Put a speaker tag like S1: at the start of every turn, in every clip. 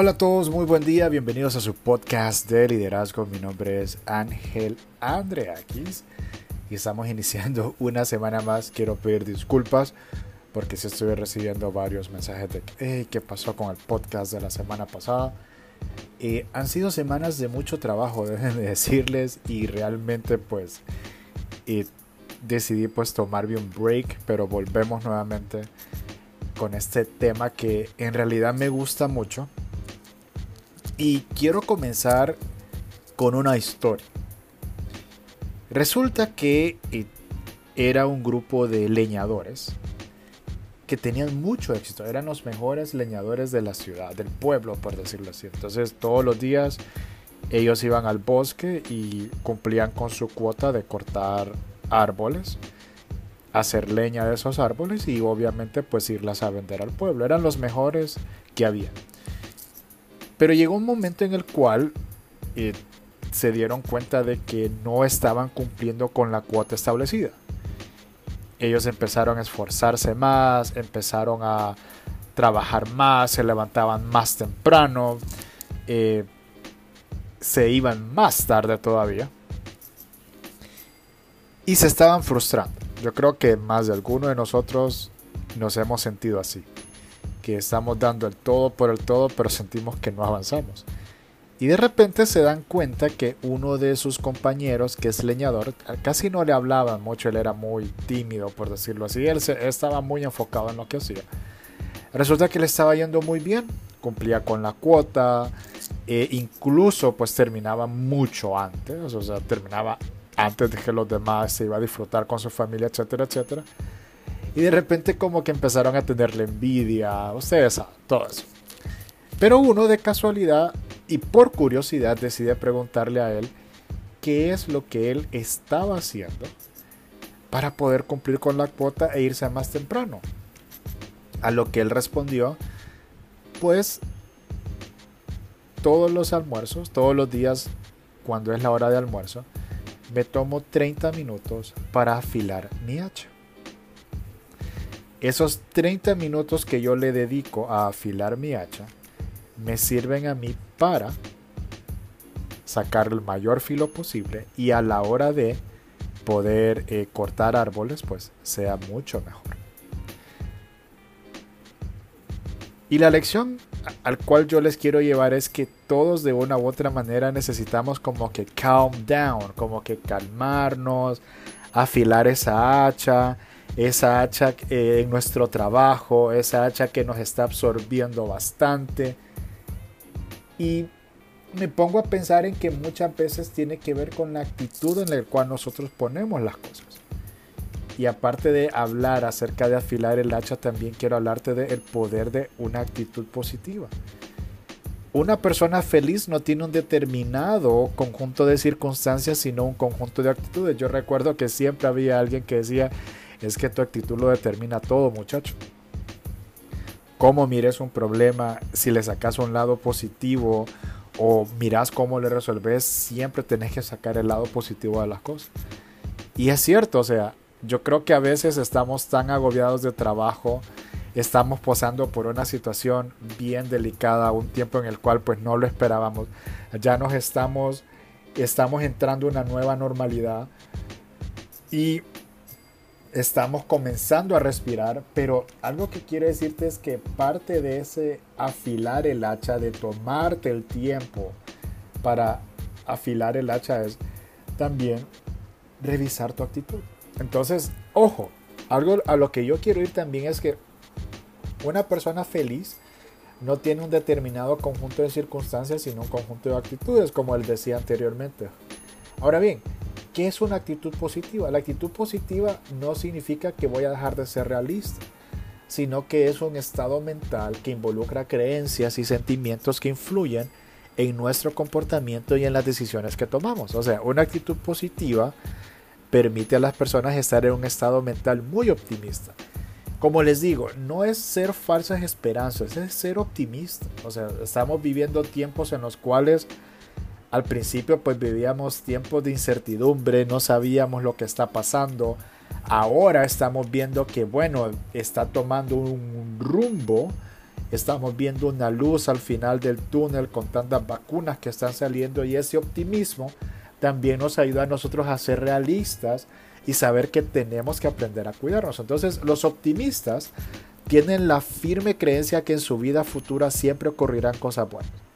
S1: Hola a todos, muy buen día, bienvenidos a su podcast de liderazgo. Mi nombre es Ángel Andreakis y estamos iniciando una semana más. Quiero pedir disculpas porque si estoy recibiendo varios mensajes de hey, qué pasó con el podcast de la semana pasada. Eh, han sido semanas de mucho trabajo, deben de decirles, y realmente pues eh, decidí pues tomarme un break, pero volvemos nuevamente con este tema que en realidad me gusta mucho y quiero comenzar con una historia. Resulta que eh, era un grupo de leñadores que tenían mucho éxito. Eran los mejores leñadores de la ciudad, del pueblo, por decirlo así. Entonces todos los días ellos iban al bosque y cumplían con su cuota de cortar árboles, hacer leña de esos árboles y obviamente pues irlas a vender al pueblo. Eran los mejores que había. Pero llegó un momento en el cual eh, se dieron cuenta de que no estaban cumpliendo con la cuota establecida. Ellos empezaron a esforzarse más, empezaron a trabajar más, se levantaban más temprano, eh, se iban más tarde todavía y se estaban frustrando. Yo creo que más de alguno de nosotros nos hemos sentido así que estamos dando el todo por el todo, pero sentimos que no avanzamos. Y de repente se dan cuenta que uno de sus compañeros, que es leñador, casi no le hablaba mucho, él era muy tímido, por decirlo así, él, estaba muy enfocado en lo que hacía. Resulta que le estaba yendo muy bien, cumplía con la cuota, e incluso pues terminaba mucho antes, o sea, terminaba antes de que los demás se iba a disfrutar con su familia, etcétera, etcétera. Y de repente como que empezaron a tenerle envidia, ustedes saben, todo eso. Pero uno de casualidad y por curiosidad decide preguntarle a él qué es lo que él estaba haciendo para poder cumplir con la cuota e irse más temprano. A lo que él respondió, pues todos los almuerzos, todos los días cuando es la hora de almuerzo, me tomo 30 minutos para afilar mi hacha. Esos 30 minutos que yo le dedico a afilar mi hacha me sirven a mí para sacar el mayor filo posible y a la hora de poder eh, cortar árboles pues sea mucho mejor. Y la lección al cual yo les quiero llevar es que todos de una u otra manera necesitamos como que calm down, como que calmarnos, afilar esa hacha, esa hacha en nuestro trabajo, esa hacha que nos está absorbiendo bastante. Y me pongo a pensar en que muchas veces tiene que ver con la actitud en la cual nosotros ponemos las cosas. Y aparte de hablar acerca de afilar el hacha, también quiero hablarte del poder de una actitud positiva. Una persona feliz no tiene un determinado conjunto de circunstancias, sino un conjunto de actitudes. Yo recuerdo que siempre había alguien que decía, es que tu actitud lo determina todo, muchacho. Cómo mires un problema, si le sacas un lado positivo o miras cómo le resolves, siempre tenés que sacar el lado positivo de las cosas. Y es cierto, o sea, yo creo que a veces estamos tan agobiados de trabajo, estamos posando por una situación bien delicada, un tiempo en el cual pues no lo esperábamos. Ya nos estamos estamos entrando en una nueva normalidad y estamos comenzando a respirar, pero algo que quiero decirte es que parte de ese afilar el hacha, de tomarte el tiempo para afilar el hacha es también revisar tu actitud. Entonces, ojo, algo a lo que yo quiero ir también es que una persona feliz no tiene un determinado conjunto de circunstancias, sino un conjunto de actitudes, como él decía anteriormente. Ahora bien, ¿Qué es una actitud positiva? La actitud positiva no significa que voy a dejar de ser realista, sino que es un estado mental que involucra creencias y sentimientos que influyen en nuestro comportamiento y en las decisiones que tomamos. O sea, una actitud positiva permite a las personas estar en un estado mental muy optimista. Como les digo, no es ser falsas esperanzas, es ser optimista. O sea, estamos viviendo tiempos en los cuales al principio pues vivíamos tiempos de incertidumbre, no sabíamos lo que está pasando. Ahora estamos viendo que bueno, está tomando un rumbo estamos viendo una luz al final del túnel con tantas vacunas que están saliendo y ese optimismo también nos ayuda a nosotros a ser realistas y saber que tenemos que aprender a cuidarnos. Entonces los optimistas tienen la firme creencia que en su vida futura siempre ocurrirán cosas buenas.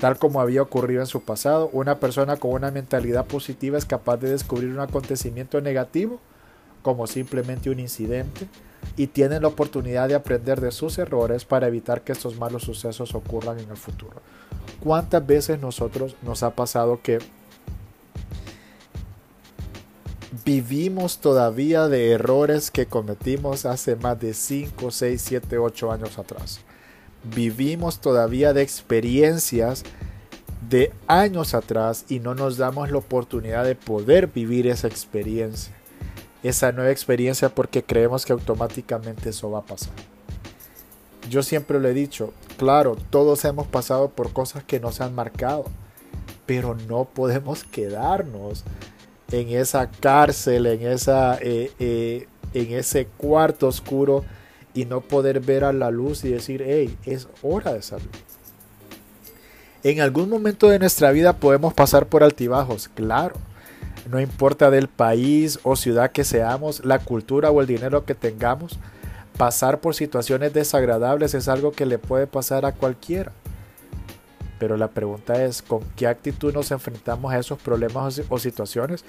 S1: Tal como había ocurrido en su pasado, una persona con una mentalidad positiva es capaz de descubrir un acontecimiento negativo como simplemente un incidente y tienen la oportunidad de aprender de sus errores para evitar que estos malos sucesos ocurran en el futuro. ¿Cuántas veces nosotros nos ha pasado que vivimos todavía de errores que cometimos hace más de 5, 6, 7, 8 años atrás? Vivimos todavía de experiencias de años atrás y no nos damos la oportunidad de poder vivir esa experiencia esa nueva experiencia porque creemos que automáticamente eso va a pasar. Yo siempre lo he dicho, claro, todos hemos pasado por cosas que nos han marcado, pero no podemos quedarnos en esa cárcel, en, esa, eh, eh, en ese cuarto oscuro y no poder ver a la luz y decir, hey, es hora de salir. En algún momento de nuestra vida podemos pasar por altibajos, claro no importa del país o ciudad que seamos, la cultura o el dinero que tengamos, pasar por situaciones desagradables es algo que le puede pasar a cualquiera. Pero la pregunta es, ¿con qué actitud nos enfrentamos a esos problemas o situaciones?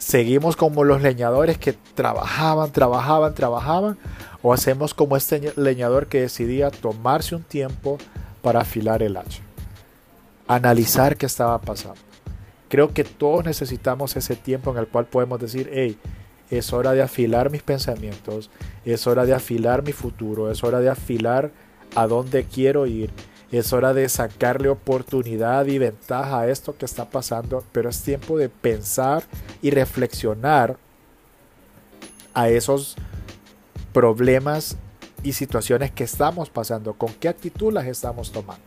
S1: ¿Seguimos como los leñadores que trabajaban, trabajaban, trabajaban? ¿O hacemos como este leñador que decidía tomarse un tiempo para afilar el hacha? Analizar qué estaba pasando Creo que todos necesitamos ese tiempo en el cual podemos decir, hey, es hora de afilar mis pensamientos, es hora de afilar mi futuro, es hora de afilar a dónde quiero ir, es hora de sacarle oportunidad y ventaja a esto que está pasando, pero es tiempo de pensar y reflexionar a esos problemas y situaciones que estamos pasando, con qué actitud las estamos tomando.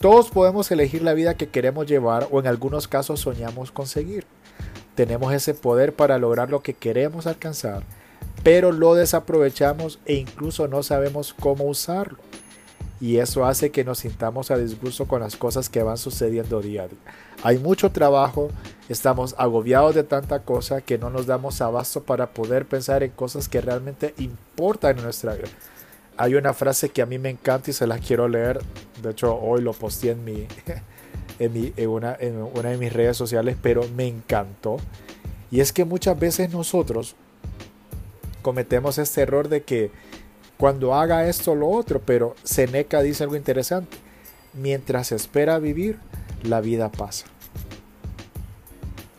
S1: Todos podemos elegir la vida que queremos llevar o en algunos casos soñamos conseguir. Tenemos ese poder para lograr lo que queremos alcanzar, pero lo desaprovechamos e incluso no sabemos cómo usarlo. Y eso hace que nos sintamos a disgusto con las cosas que van sucediendo día a día. Hay mucho trabajo, estamos agobiados de tanta cosa que no nos damos abasto para poder pensar en cosas que realmente importan en nuestra vida hay una frase que a mí me encanta y se la quiero leer. De hecho, hoy lo posté en, mi, en una de mis redes sociales, pero me encantó. Y es que muchas veces nosotros cometemos este error de que cuando haga esto o lo otro, pero Seneca dice algo interesante. Mientras espera vivir, la vida pasa.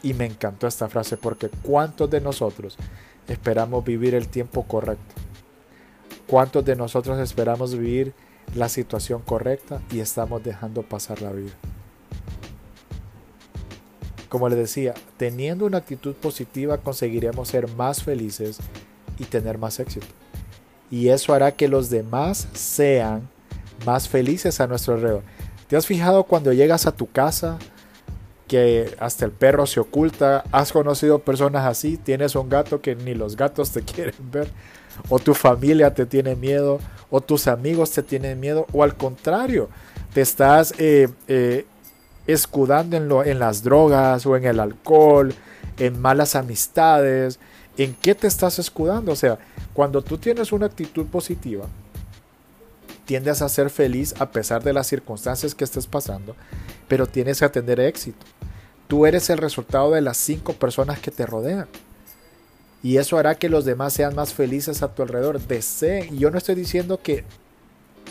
S1: Y me encantó esta frase porque ¿cuántos de nosotros esperamos vivir el tiempo correcto? ¿Cuántos de nosotros esperamos vivir la situación correcta y estamos dejando pasar la vida? Como les decía, teniendo una actitud positiva conseguiremos ser más felices y tener más éxito. Y eso hará que los demás sean más felices a nuestro alrededor. ¿Te has fijado cuando llegas a tu casa que hasta el perro se oculta? ¿Has conocido personas así? ¿Tienes un gato que ni los gatos te quieren ver? o tu familia te tiene miedo, o tus amigos te tienen miedo, o al contrario, te estás eh, eh, escudando en, en las drogas o en el alcohol, en malas amistades. ¿En qué te estás escudando? O sea, cuando tú tienes una actitud positiva, tiendes a ser feliz a pesar de las circunstancias que estés pasando, pero tienes que tener éxito. Tú eres el resultado de las cinco personas que te rodean. Y eso hará que los demás sean más felices a tu alrededor. Deseen. Y yo no estoy diciendo que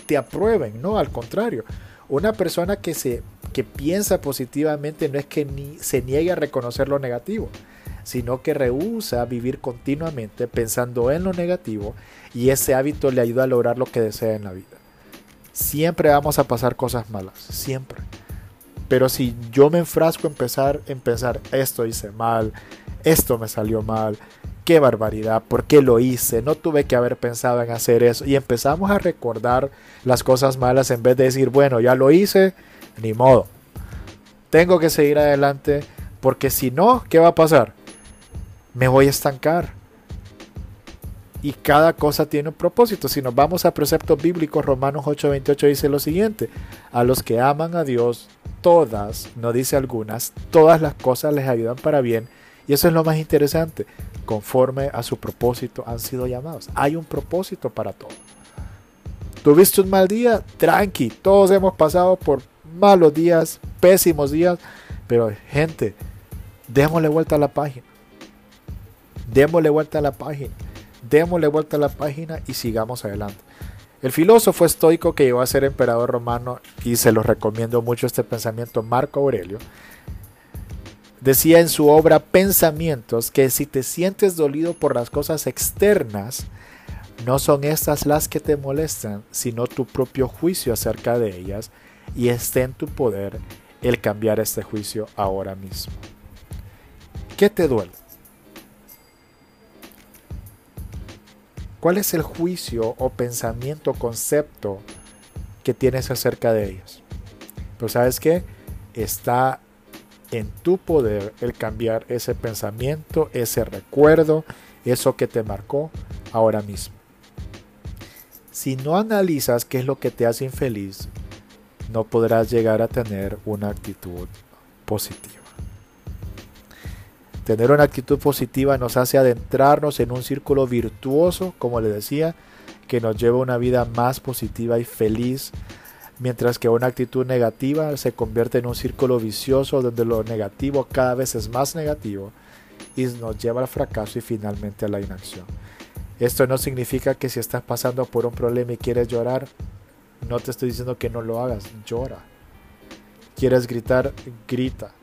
S1: te aprueben, no, al contrario. Una persona que, se, que piensa positivamente no es que ni, se niegue a reconocer lo negativo, sino que rehúsa vivir continuamente pensando en lo negativo y ese hábito le ayuda a lograr lo que desea en la vida. Siempre vamos a pasar cosas malas, siempre. Pero si yo me enfrasco en pensar, en pensar, esto hice mal, esto me salió mal, qué barbaridad, ¿por qué lo hice? No tuve que haber pensado en hacer eso. Y empezamos a recordar las cosas malas en vez de decir, bueno, ya lo hice, ni modo. Tengo que seguir adelante porque si no, ¿qué va a pasar? Me voy a estancar. Y cada cosa tiene un propósito. Si nos vamos a preceptos bíblicos, Romanos 8:28 dice lo siguiente, a los que aman a Dios, todas, no dice algunas, todas las cosas les ayudan para bien. Y eso es lo más interesante, conforme a su propósito han sido llamados. Hay un propósito para todo. ¿Tuviste un mal día? Tranqui, todos hemos pasado por malos días, pésimos días, pero gente, démosle vuelta a la página. Démosle vuelta a la página. Démosle vuelta a la página y sigamos adelante. El filósofo estoico que llegó a ser emperador romano, y se lo recomiendo mucho este pensamiento, Marco Aurelio, decía en su obra Pensamientos que si te sientes dolido por las cosas externas, no son estas las que te molestan, sino tu propio juicio acerca de ellas, y esté en tu poder el cambiar este juicio ahora mismo. ¿Qué te duele? ¿Cuál es el juicio o pensamiento, concepto que tienes acerca de ellas? Pero sabes qué? Está en tu poder el cambiar ese pensamiento, ese recuerdo, eso que te marcó ahora mismo. Si no analizas qué es lo que te hace infeliz, no podrás llegar a tener una actitud positiva. Tener una actitud positiva nos hace adentrarnos en un círculo virtuoso, como le decía, que nos lleva a una vida más positiva y feliz, mientras que una actitud negativa se convierte en un círculo vicioso donde lo negativo cada vez es más negativo y nos lleva al fracaso y finalmente a la inacción. Esto no significa que si estás pasando por un problema y quieres llorar, no te estoy diciendo que no lo hagas, llora. ¿Quieres gritar? Grita.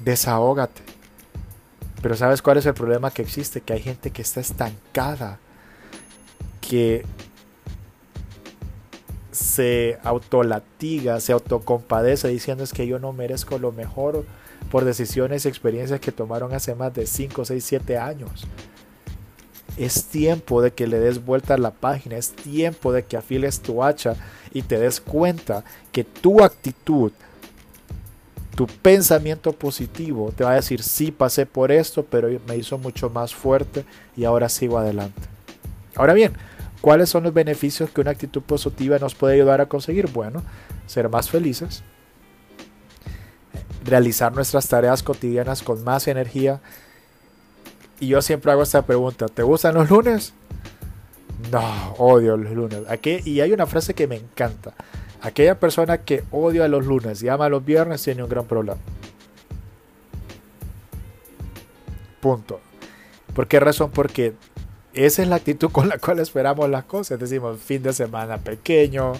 S1: Desahógate. Pero ¿sabes cuál es el problema que existe? Que hay gente que está estancada, que se autolatiga, se autocompadece diciendo es que yo no merezco lo mejor por decisiones y experiencias que tomaron hace más de 5, 6, 7 años. Es tiempo de que le des vuelta a la página, es tiempo de que afiles tu hacha y te des cuenta que tu actitud, tu pensamiento positivo te va a decir, sí pasé por esto, pero me hizo mucho más fuerte y ahora sigo adelante. Ahora bien, ¿cuáles son los beneficios que una actitud positiva nos puede ayudar a conseguir? Bueno, ser más felices, realizar nuestras tareas cotidianas con más energía, y yo siempre hago esta pregunta, ¿te gustan los lunes? No, odio los lunes. Aquí, y hay una frase que me encanta. Aquella persona que odia los lunes y ama los viernes tiene un gran problema. Punto. ¿Por qué razón? Porque esa es la actitud con la cual esperamos las cosas. Decimos fin de semana pequeño,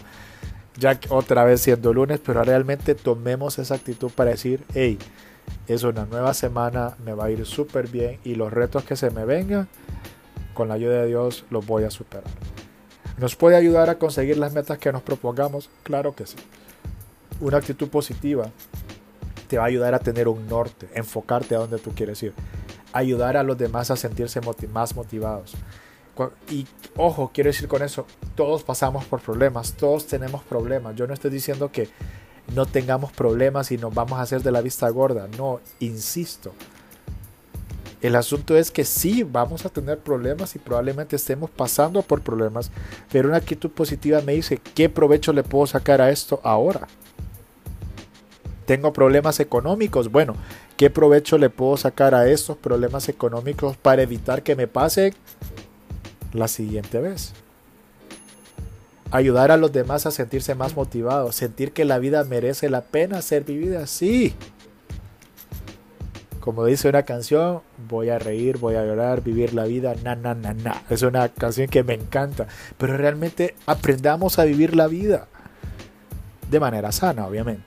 S1: ya otra vez siendo lunes, pero realmente tomemos esa actitud para decir, hey, es una nueva semana, me va a ir súper bien y los retos que se me vengan, con la ayuda de Dios los voy a superar. ¿Nos puede ayudar a conseguir las metas que nos propongamos? Claro que sí. Una actitud positiva te va a ayudar a tener un norte, enfocarte a donde tú quieres ir, ayudar a los demás a sentirse más motivados. Y ojo, quiero decir con eso, todos pasamos por problemas, todos tenemos problemas. Yo no estoy diciendo que no tengamos problemas y nos vamos a hacer de la vista gorda. No, insisto. El asunto es que sí, vamos a tener problemas y probablemente estemos pasando por problemas, pero una actitud positiva me dice, ¿qué provecho le puedo sacar a esto ahora? Tengo problemas económicos, bueno, ¿qué provecho le puedo sacar a estos problemas económicos para evitar que me pase la siguiente vez? ayudar a los demás a sentirse más motivados, sentir que la vida merece la pena ser vivida, sí. Como dice una canción, voy a reír, voy a llorar, vivir la vida, na, na, na, na. Es una canción que me encanta, pero realmente aprendamos a vivir la vida de manera sana, obviamente,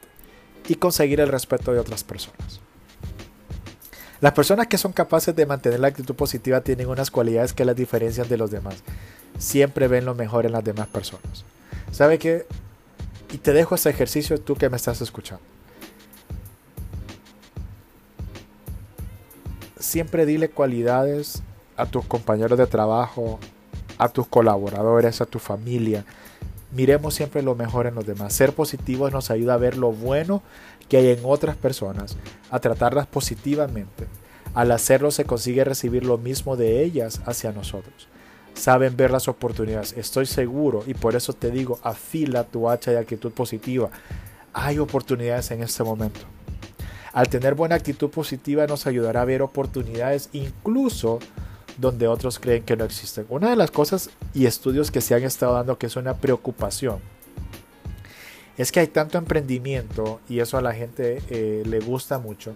S1: y conseguir el respeto de otras personas. Las personas que son capaces de mantener la actitud positiva tienen unas cualidades que las diferencian de los demás siempre ven lo mejor en las demás personas. ¿Sabe qué? Y te dejo este ejercicio tú que me estás escuchando. Siempre dile cualidades a tus compañeros de trabajo, a tus colaboradores, a tu familia. Miremos siempre lo mejor en los demás. Ser positivos nos ayuda a ver lo bueno que hay en otras personas, a tratarlas positivamente, Al hacerlo se consigue recibir lo mismo de ellas hacia nosotros. Saben ver las oportunidades, estoy seguro, y por eso te digo, afila tu hacha de actitud positiva. Hay oportunidades en este momento. Al tener buena actitud positiva nos ayudará a ver oportunidades incluso donde otros creen que no existen. Una de las cosas y estudios que se han estado dando que es una preocupación es que hay tanto emprendimiento y eso a la gente eh, le gusta mucho.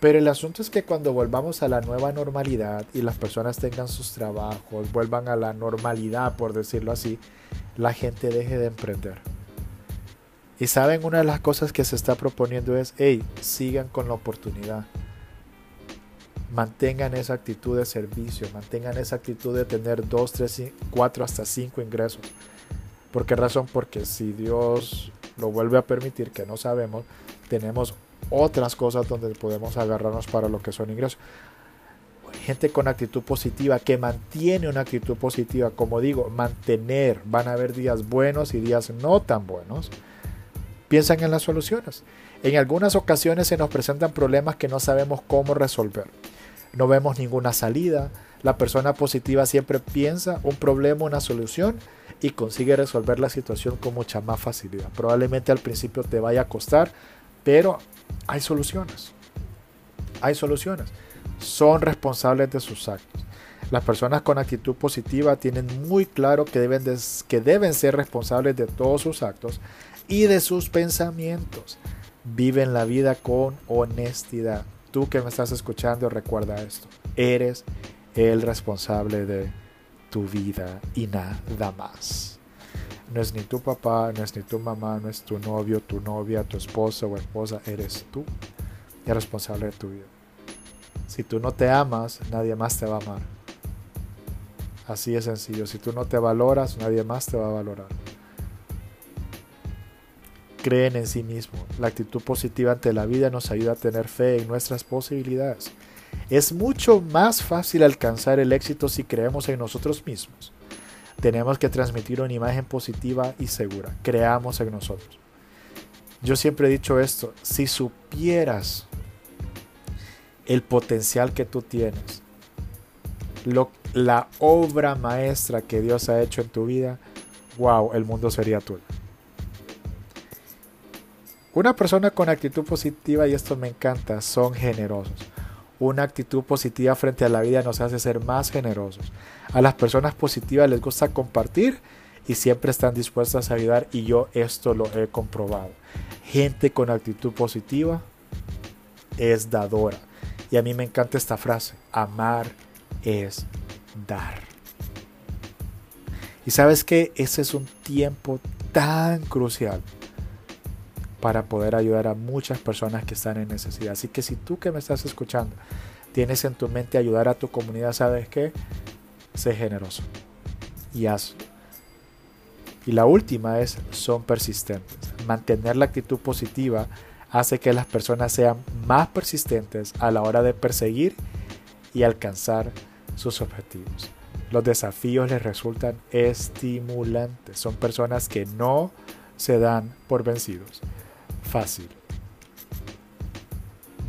S1: Pero el asunto es que cuando volvamos a la nueva normalidad y las personas tengan sus trabajos, vuelvan a la normalidad, por decirlo así, la gente deje de emprender. Y saben, una de las cosas que se está proponiendo es, hey, sigan con la oportunidad mantengan esa actitud de servicio, mantengan esa actitud de tener 2, 3, 4, hasta 5 ingresos. ¿Por qué razón? Porque si Dios lo vuelve a permitir, que no sabemos, tenemos otras cosas donde podemos agarrarnos para lo que son ingresos. Gente con actitud positiva, que mantiene una actitud positiva, como digo, mantener, van a haber días buenos y días no tan buenos. Piensan en las soluciones. En algunas ocasiones se nos presentan problemas que no sabemos cómo resolver no vemos ninguna salida. La persona positiva siempre piensa un problema, una solución y consigue resolver la situación con mucha más facilidad. Probablemente al principio te vaya a costar, pero hay soluciones. Hay soluciones. Son responsables de sus actos. Las personas con actitud positiva tienen muy claro que deben, que deben ser responsables de todos sus actos y de sus pensamientos. Viven la vida con honestidad. Tú que me estás escuchando, recuerda esto. Eres el responsable de tu vida y nada más. No es ni tu papá, no es ni tu mamá, no es tu novio, tu novia, tu esposo o esposa. Eres tú el responsable de tu vida. Si tú no te amas, nadie más te va a amar. Así es sencillo. Si tú no te valoras, nadie más te va a valorar creen en sí mismo. La actitud positiva ante la vida nos ayuda a tener fe en nuestras posibilidades. Es mucho más fácil alcanzar el éxito si creemos en nosotros mismos. Tenemos que transmitir una imagen positiva y segura. Creamos en nosotros. Yo siempre he dicho esto, si supieras el potencial que tú tienes, la obra maestra que Dios ha hecho en tu vida, wow, el mundo sería tuyo. Una persona con actitud positiva, y esto me encanta, son generosos. Una actitud positiva frente a la vida nos hace ser más generosos. A las personas positivas les gusta compartir y siempre están dispuestas a ayudar y yo esto lo he comprobado. Gente con actitud positiva es dadora. Y a mí me encanta esta frase, amar es dar. Y sabes que ese es un tiempo tan crucial para poder ayudar a muchas personas que están en necesidad. Así que si tú que me estás escuchando tienes en tu mente ayudar a tu comunidad, ¿sabes qué? Sé generoso y hazlo. Y la última es, son persistentes. Mantener la actitud positiva hace que las personas sean más persistentes a la hora de perseguir y alcanzar sus objetivos. Los desafíos les resultan estimulantes. Son personas que no se dan por vencidos fácil.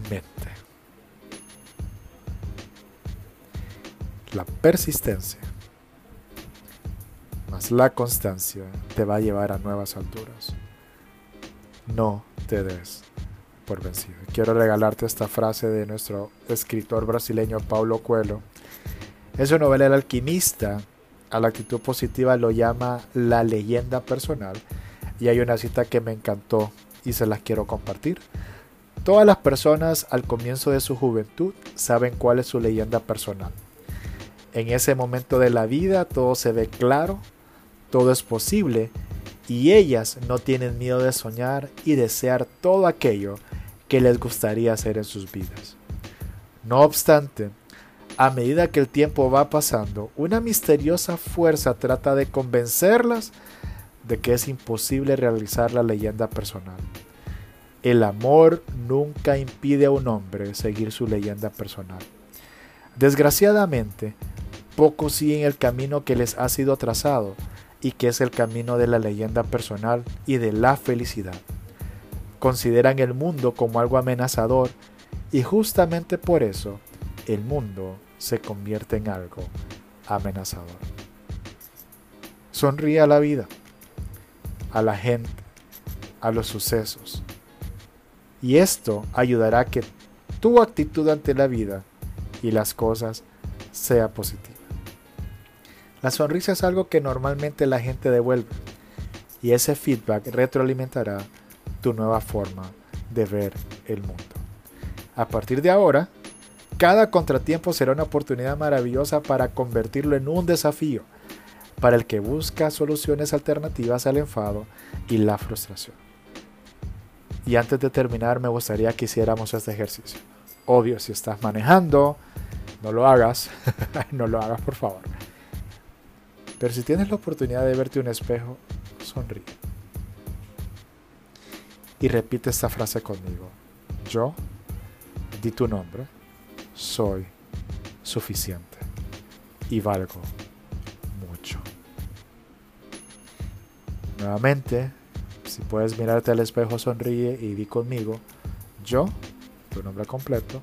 S1: Mente. La persistencia más la constancia te va a llevar a nuevas alturas. No te des por vencido. Quiero regalarte esta frase de nuestro escritor brasileño Paulo Coelho. En su novela El alquimista, a la actitud positiva lo llama la leyenda personal. Y hay una cita que me encantó y se las quiero compartir. Todas las personas al comienzo de su juventud saben cuál es su leyenda personal. En ese momento de la vida todo se ve claro, todo es posible y ellas no tienen miedo de soñar y desear todo aquello que les gustaría hacer en sus vidas. No obstante, a medida que el tiempo va pasando, una misteriosa fuerza trata de convencerlas de que es imposible realizar la leyenda personal. El amor nunca impide a un hombre seguir su leyenda personal. Desgraciadamente, pocos siguen el camino que les ha sido trazado y que es el camino de la leyenda personal y de la felicidad. Consideran el mundo como algo amenazador y justamente por eso el mundo se convierte en algo amenazador. Sonríe a la vida, a la gente, a los sucesos. Y esto ayudará a que tu actitud ante la vida y las cosas sea positiva. La sonrisa es algo que normalmente la gente devuelve y ese feedback retroalimentará tu nueva forma de ver el mundo. A partir de ahora, cada contratiempo será una oportunidad maravillosa para convertirlo en un desafío para el que busca soluciones alternativas al enfado y la frustración. Y antes de terminar, me gustaría que hiciéramos este ejercicio. Obvio, si estás manejando, no lo hagas, no lo hagas por favor. Pero si tienes la oportunidad de verte un espejo, sonríe. Y repite esta frase conmigo. Yo, di tu nombre, soy suficiente y valgo Nuevamente, si puedes mirarte al espejo, sonríe y di conmigo, yo, tu nombre completo,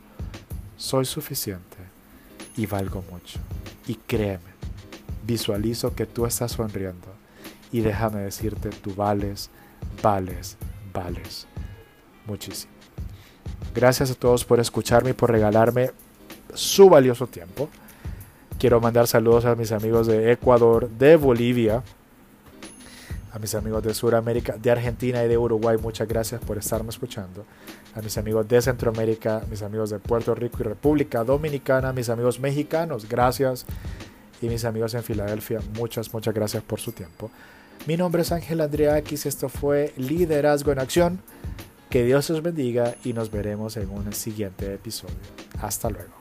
S1: soy suficiente y valgo mucho. Y créeme, visualizo que tú estás sonriendo y déjame decirte, tú vales, vales, vales muchísimo. Gracias a todos por escucharme y por regalarme su valioso tiempo. Quiero mandar saludos a mis amigos de Ecuador, de Bolivia, a mis amigos de Sudamérica, de Argentina y de Uruguay. Muchas gracias por estarme escuchando. A mis amigos de Centroamérica, mis amigos de Puerto Rico y República Dominicana, mis amigos mexicanos, gracias y mis amigos en Filadelfia, muchas, muchas gracias por su tiempo. Mi nombre es Ángel Andreakis, esto fue Liderazgo en Acción. Que Dios os bendiga y nos veremos en un siguiente episodio. Hasta luego.